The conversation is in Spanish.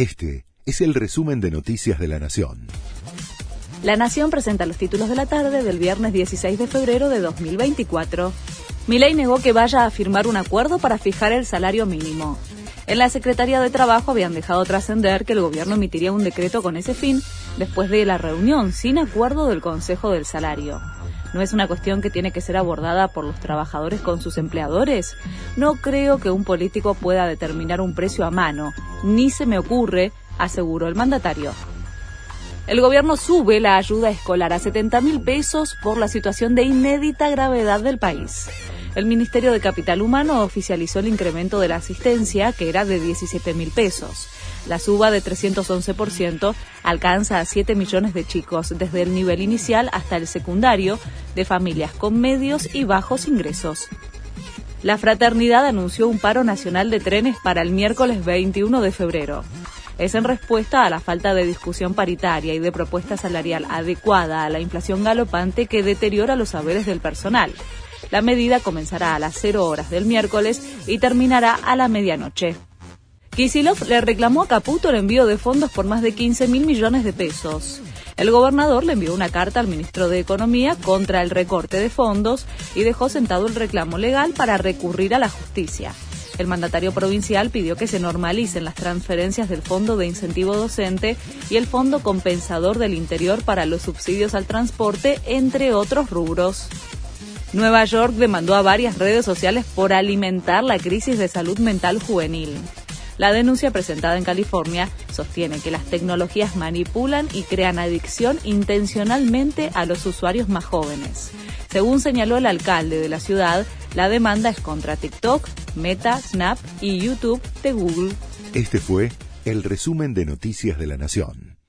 Este es el resumen de Noticias de la Nación. La Nación presenta los títulos de la tarde del viernes 16 de febrero de 2024. Milei negó que vaya a firmar un acuerdo para fijar el salario mínimo. En la Secretaría de Trabajo habían dejado trascender que el gobierno emitiría un decreto con ese fin después de la reunión sin acuerdo del Consejo del Salario. ¿No es una cuestión que tiene que ser abordada por los trabajadores con sus empleadores? No creo que un político pueda determinar un precio a mano, ni se me ocurre, aseguró el mandatario. El gobierno sube la ayuda escolar a 70 mil pesos por la situación de inédita gravedad del país. El Ministerio de Capital Humano oficializó el incremento de la asistencia, que era de 17 mil pesos. La suba de 311% alcanza a 7 millones de chicos, desde el nivel inicial hasta el secundario, de familias con medios y bajos ingresos. La fraternidad anunció un paro nacional de trenes para el miércoles 21 de febrero. Es en respuesta a la falta de discusión paritaria y de propuesta salarial adecuada a la inflación galopante que deteriora los saberes del personal. La medida comenzará a las 0 horas del miércoles y terminará a la medianoche. Kisilov le reclamó a Caputo el envío de fondos por más de 15 mil millones de pesos. El gobernador le envió una carta al ministro de Economía contra el recorte de fondos y dejó sentado el reclamo legal para recurrir a la justicia. El mandatario provincial pidió que se normalicen las transferencias del Fondo de Incentivo Docente y el Fondo Compensador del Interior para los subsidios al transporte, entre otros rubros. Nueva York demandó a varias redes sociales por alimentar la crisis de salud mental juvenil. La denuncia presentada en California sostiene que las tecnologías manipulan y crean adicción intencionalmente a los usuarios más jóvenes. Según señaló el alcalde de la ciudad, la demanda es contra TikTok, Meta, Snap y YouTube de Google. Este fue el resumen de Noticias de la Nación.